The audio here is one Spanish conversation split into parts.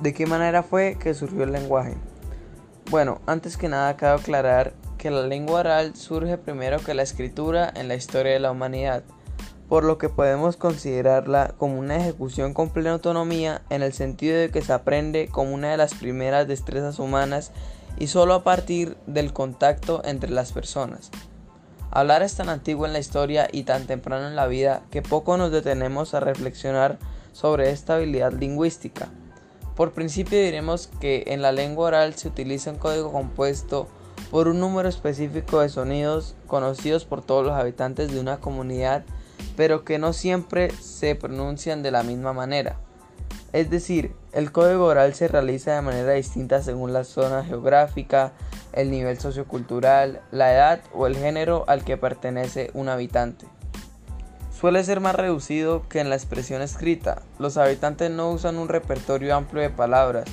¿De qué manera fue que surgió el lenguaje? Bueno, antes que nada cabe aclarar que la lengua oral surge primero que la escritura en la historia de la humanidad, por lo que podemos considerarla como una ejecución con plena autonomía en el sentido de que se aprende como una de las primeras destrezas humanas y solo a partir del contacto entre las personas. Hablar es tan antiguo en la historia y tan temprano en la vida que poco nos detenemos a reflexionar sobre esta habilidad lingüística. Por principio diremos que en la lengua oral se utiliza un código compuesto por un número específico de sonidos conocidos por todos los habitantes de una comunidad, pero que no siempre se pronuncian de la misma manera. Es decir, el código oral se realiza de manera distinta según la zona geográfica, el nivel sociocultural, la edad o el género al que pertenece un habitante suele ser más reducido que en la expresión escrita. Los habitantes no usan un repertorio amplio de palabras,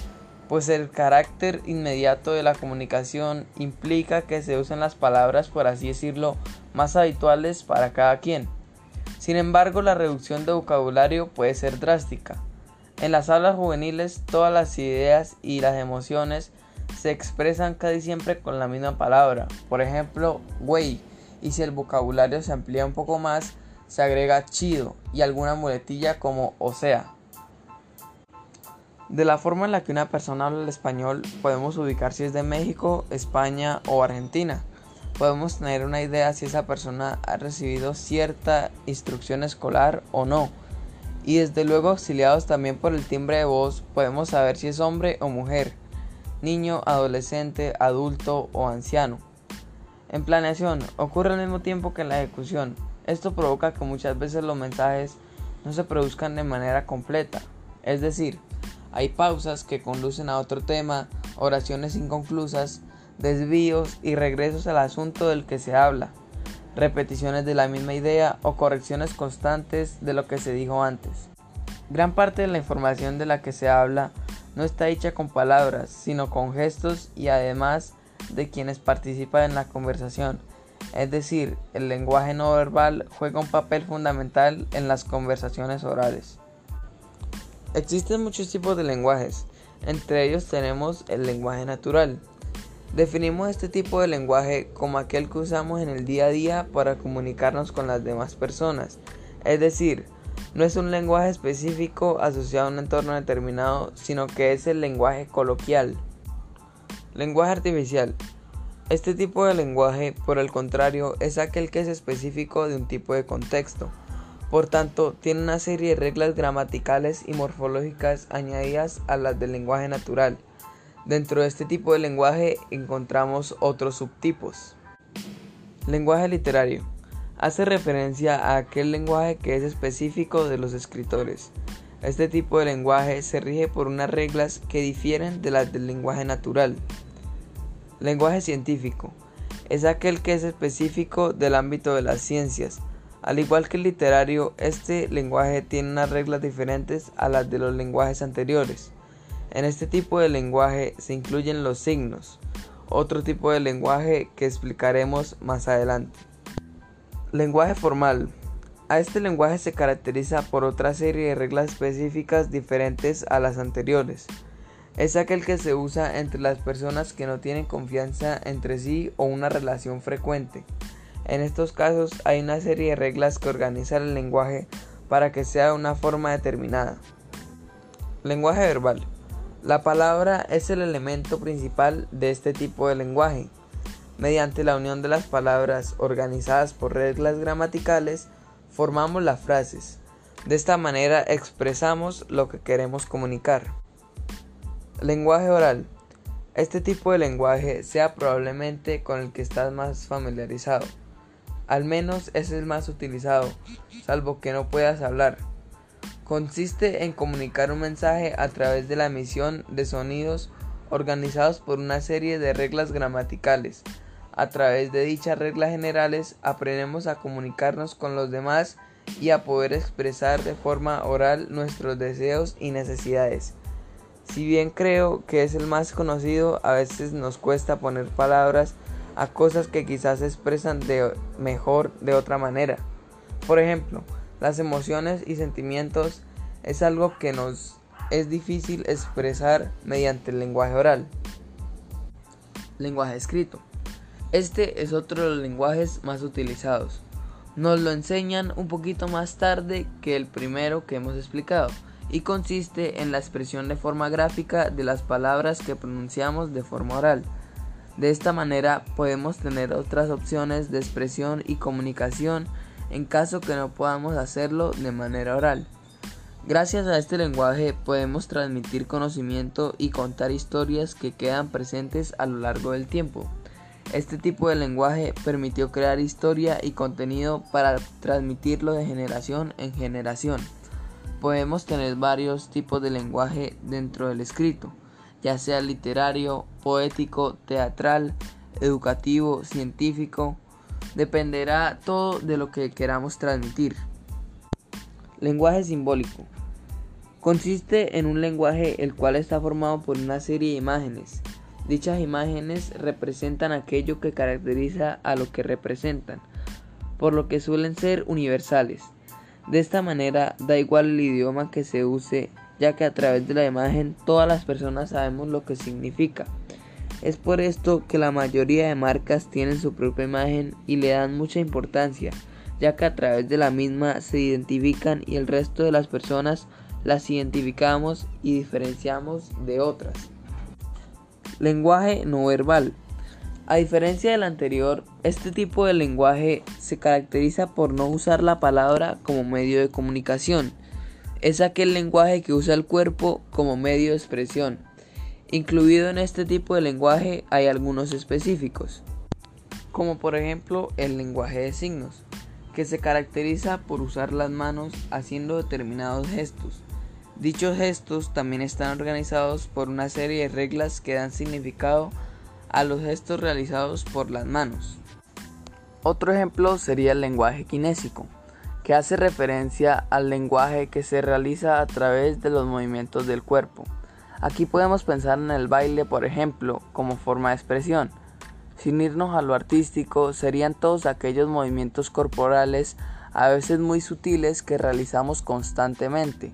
pues el carácter inmediato de la comunicación implica que se usen las palabras, por así decirlo, más habituales para cada quien. Sin embargo, la reducción de vocabulario puede ser drástica. En las hablas juveniles, todas las ideas y las emociones se expresan casi siempre con la misma palabra. Por ejemplo, güey. Y si el vocabulario se amplía un poco más, se agrega chido y alguna muletilla como o sea. De la forma en la que una persona habla el español, podemos ubicar si es de México, España o Argentina. Podemos tener una idea si esa persona ha recibido cierta instrucción escolar o no. Y desde luego auxiliados también por el timbre de voz, podemos saber si es hombre o mujer, niño, adolescente, adulto o anciano. En planeación, ocurre al mismo tiempo que en la ejecución. Esto provoca que muchas veces los mensajes no se produzcan de manera completa, es decir, hay pausas que conducen a otro tema, oraciones inconclusas, desvíos y regresos al asunto del que se habla, repeticiones de la misma idea o correcciones constantes de lo que se dijo antes. Gran parte de la información de la que se habla no está hecha con palabras, sino con gestos y además de quienes participan en la conversación, es decir, el lenguaje no verbal juega un papel fundamental en las conversaciones orales. Existen muchos tipos de lenguajes, entre ellos tenemos el lenguaje natural. Definimos este tipo de lenguaje como aquel que usamos en el día a día para comunicarnos con las demás personas, es decir, no es un lenguaje específico asociado a un entorno determinado, sino que es el lenguaje coloquial. Lenguaje artificial este tipo de lenguaje, por el contrario, es aquel que es específico de un tipo de contexto. Por tanto, tiene una serie de reglas gramaticales y morfológicas añadidas a las del lenguaje natural. Dentro de este tipo de lenguaje encontramos otros subtipos. Lenguaje literario. Hace referencia a aquel lenguaje que es específico de los escritores. Este tipo de lenguaje se rige por unas reglas que difieren de las del lenguaje natural. Lenguaje científico. Es aquel que es específico del ámbito de las ciencias. Al igual que el literario, este lenguaje tiene unas reglas diferentes a las de los lenguajes anteriores. En este tipo de lenguaje se incluyen los signos, otro tipo de lenguaje que explicaremos más adelante. Lenguaje formal. A este lenguaje se caracteriza por otra serie de reglas específicas diferentes a las anteriores es aquel que se usa entre las personas que no tienen confianza entre sí o una relación frecuente. En estos casos hay una serie de reglas que organizan el lenguaje para que sea de una forma determinada. Lenguaje verbal. La palabra es el elemento principal de este tipo de lenguaje. Mediante la unión de las palabras organizadas por reglas gramaticales, formamos las frases. De esta manera expresamos lo que queremos comunicar. Lenguaje oral. Este tipo de lenguaje sea probablemente con el que estás más familiarizado. Al menos es el más utilizado, salvo que no puedas hablar. Consiste en comunicar un mensaje a través de la emisión de sonidos organizados por una serie de reglas gramaticales. A través de dichas reglas generales aprendemos a comunicarnos con los demás y a poder expresar de forma oral nuestros deseos y necesidades. Si bien creo que es el más conocido, a veces nos cuesta poner palabras a cosas que quizás se expresan de mejor de otra manera. Por ejemplo, las emociones y sentimientos es algo que nos es difícil expresar mediante el lenguaje oral. Lenguaje escrito. Este es otro de los lenguajes más utilizados. Nos lo enseñan un poquito más tarde que el primero que hemos explicado y consiste en la expresión de forma gráfica de las palabras que pronunciamos de forma oral. De esta manera podemos tener otras opciones de expresión y comunicación en caso que no podamos hacerlo de manera oral. Gracias a este lenguaje podemos transmitir conocimiento y contar historias que quedan presentes a lo largo del tiempo. Este tipo de lenguaje permitió crear historia y contenido para transmitirlo de generación en generación. Podemos tener varios tipos de lenguaje dentro del escrito, ya sea literario, poético, teatral, educativo, científico, dependerá todo de lo que queramos transmitir. Lenguaje simbólico. Consiste en un lenguaje el cual está formado por una serie de imágenes. Dichas imágenes representan aquello que caracteriza a lo que representan, por lo que suelen ser universales. De esta manera da igual el idioma que se use, ya que a través de la imagen todas las personas sabemos lo que significa. Es por esto que la mayoría de marcas tienen su propia imagen y le dan mucha importancia, ya que a través de la misma se identifican y el resto de las personas las identificamos y diferenciamos de otras. Lenguaje no verbal. A diferencia del anterior, este tipo de lenguaje se caracteriza por no usar la palabra como medio de comunicación. Es aquel lenguaje que usa el cuerpo como medio de expresión. Incluido en este tipo de lenguaje hay algunos específicos, como por ejemplo el lenguaje de signos, que se caracteriza por usar las manos haciendo determinados gestos. Dichos gestos también están organizados por una serie de reglas que dan significado los gestos realizados por las manos. Otro ejemplo sería el lenguaje kinésico, que hace referencia al lenguaje que se realiza a través de los movimientos del cuerpo. Aquí podemos pensar en el baile, por ejemplo, como forma de expresión. Sin irnos a lo artístico, serían todos aquellos movimientos corporales, a veces muy sutiles, que realizamos constantemente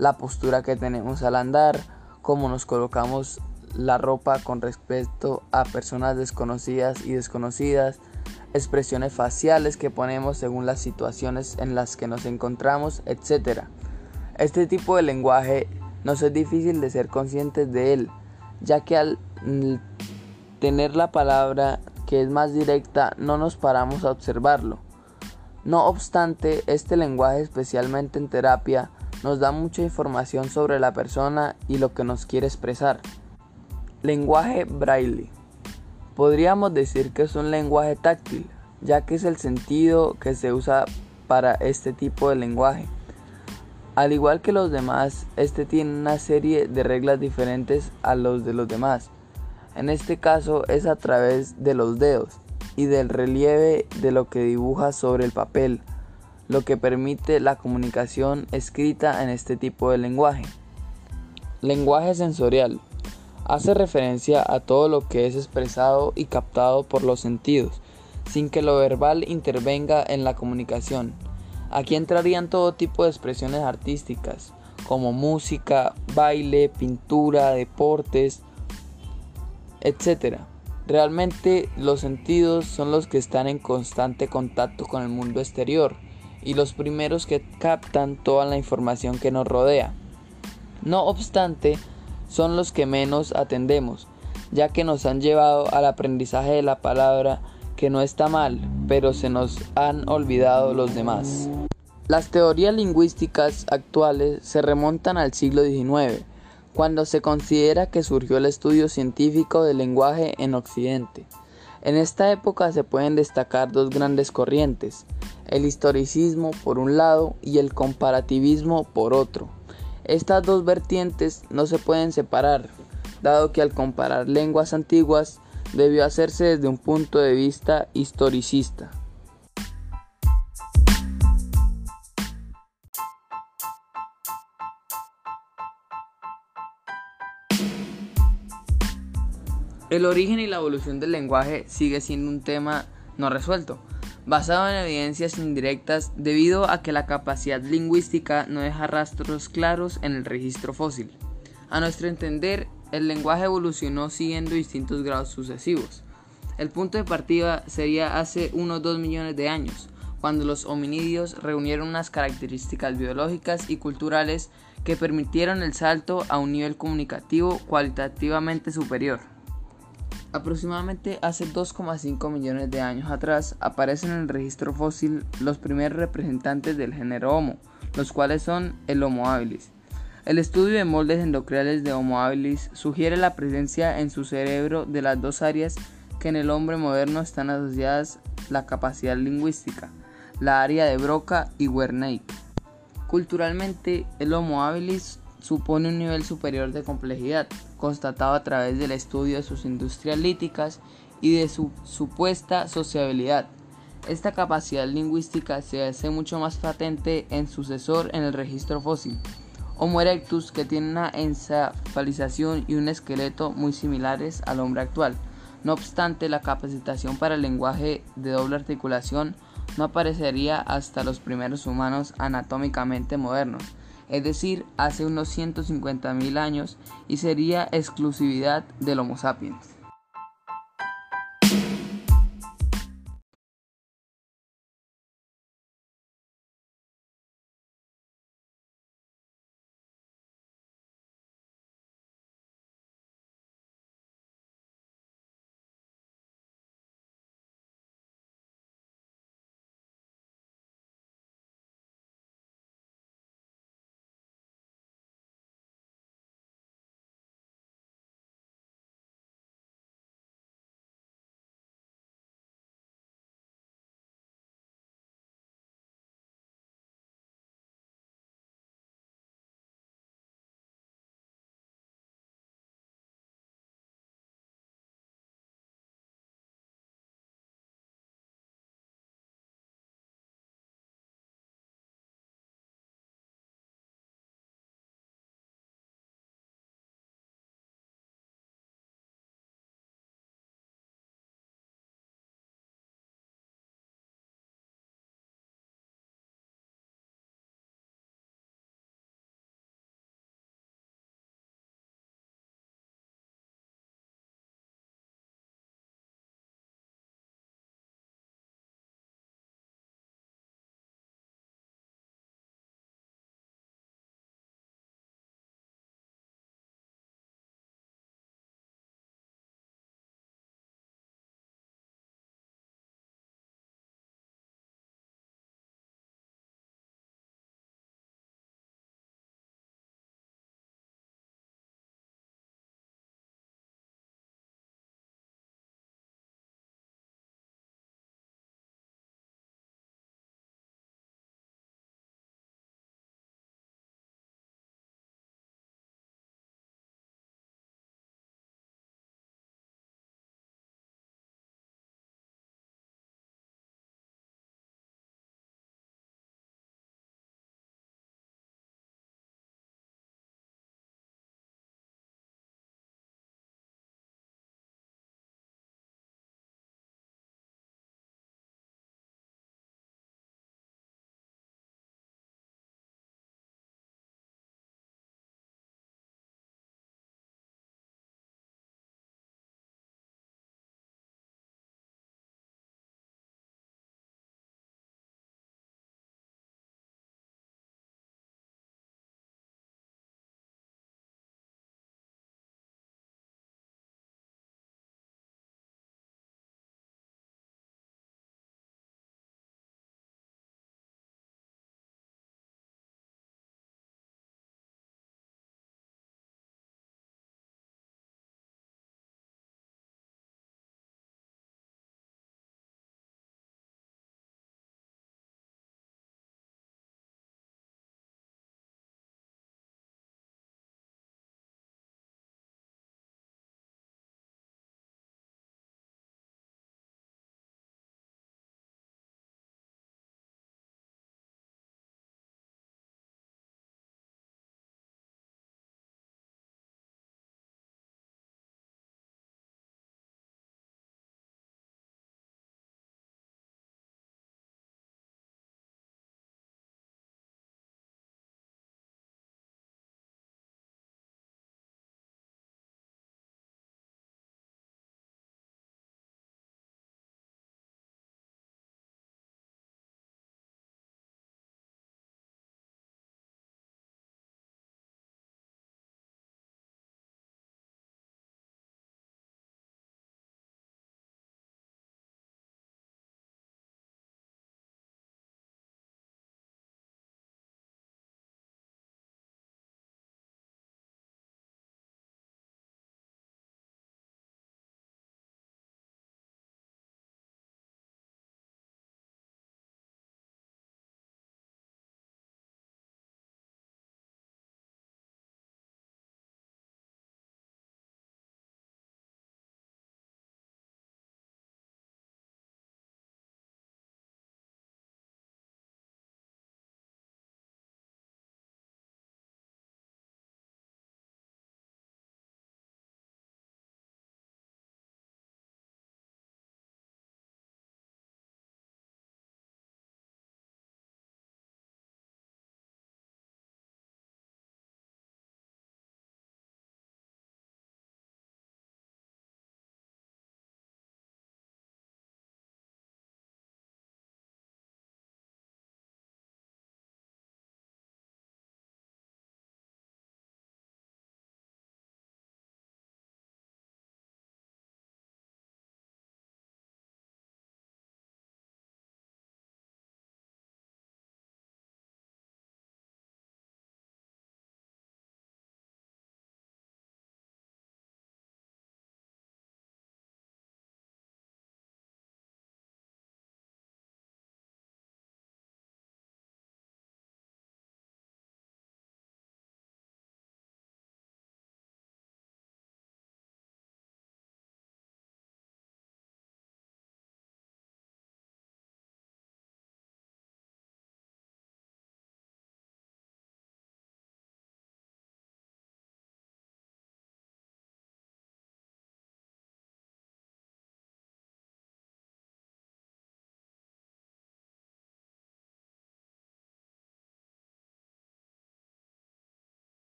la postura que tenemos al andar, cómo nos colocamos la ropa con respecto a personas desconocidas y desconocidas, expresiones faciales que ponemos según las situaciones en las que nos encontramos, etc. Este tipo de lenguaje nos es difícil de ser conscientes de él, ya que al tener la palabra que es más directa no nos paramos a observarlo. No obstante, este lenguaje, especialmente en terapia, nos da mucha información sobre la persona y lo que nos quiere expresar. Lenguaje braille. Podríamos decir que es un lenguaje táctil, ya que es el sentido que se usa para este tipo de lenguaje. Al igual que los demás, este tiene una serie de reglas diferentes a los de los demás. En este caso es a través de los dedos y del relieve de lo que dibuja sobre el papel lo que permite la comunicación escrita en este tipo de lenguaje. Lenguaje sensorial. Hace referencia a todo lo que es expresado y captado por los sentidos, sin que lo verbal intervenga en la comunicación. Aquí entrarían todo tipo de expresiones artísticas, como música, baile, pintura, deportes, etc. Realmente los sentidos son los que están en constante contacto con el mundo exterior y los primeros que captan toda la información que nos rodea. No obstante, son los que menos atendemos, ya que nos han llevado al aprendizaje de la palabra que no está mal, pero se nos han olvidado los demás. Las teorías lingüísticas actuales se remontan al siglo XIX, cuando se considera que surgió el estudio científico del lenguaje en Occidente. En esta época se pueden destacar dos grandes corrientes, el historicismo por un lado y el comparativismo por otro. Estas dos vertientes no se pueden separar, dado que al comparar lenguas antiguas debió hacerse desde un punto de vista historicista. El origen y la evolución del lenguaje sigue siendo un tema no resuelto, basado en evidencias indirectas debido a que la capacidad lingüística no deja rastros claros en el registro fósil. A nuestro entender, el lenguaje evolucionó siguiendo distintos grados sucesivos. El punto de partida sería hace unos 2 millones de años, cuando los hominidios reunieron unas características biológicas y culturales que permitieron el salto a un nivel comunicativo cualitativamente superior. Aproximadamente hace 2,5 millones de años atrás aparecen en el registro fósil los primeros representantes del género Homo, los cuales son el Homo habilis. El estudio de moldes endocriales de Homo habilis sugiere la presencia en su cerebro de las dos áreas que en el hombre moderno están asociadas la capacidad lingüística, la área de Broca y Wernicke. Culturalmente, el Homo habilis supone un nivel superior de complejidad, constatado a través del estudio de sus industrias líticas y de su supuesta sociabilidad. Esta capacidad lingüística se hace mucho más patente en sucesor en el registro fósil. Homo erectus, que tiene una encefalización y un esqueleto muy similares al hombre actual. No obstante, la capacitación para el lenguaje de doble articulación no aparecería hasta los primeros humanos anatómicamente modernos, es decir, hace unos 150.000 años, y sería exclusividad del Homo sapiens.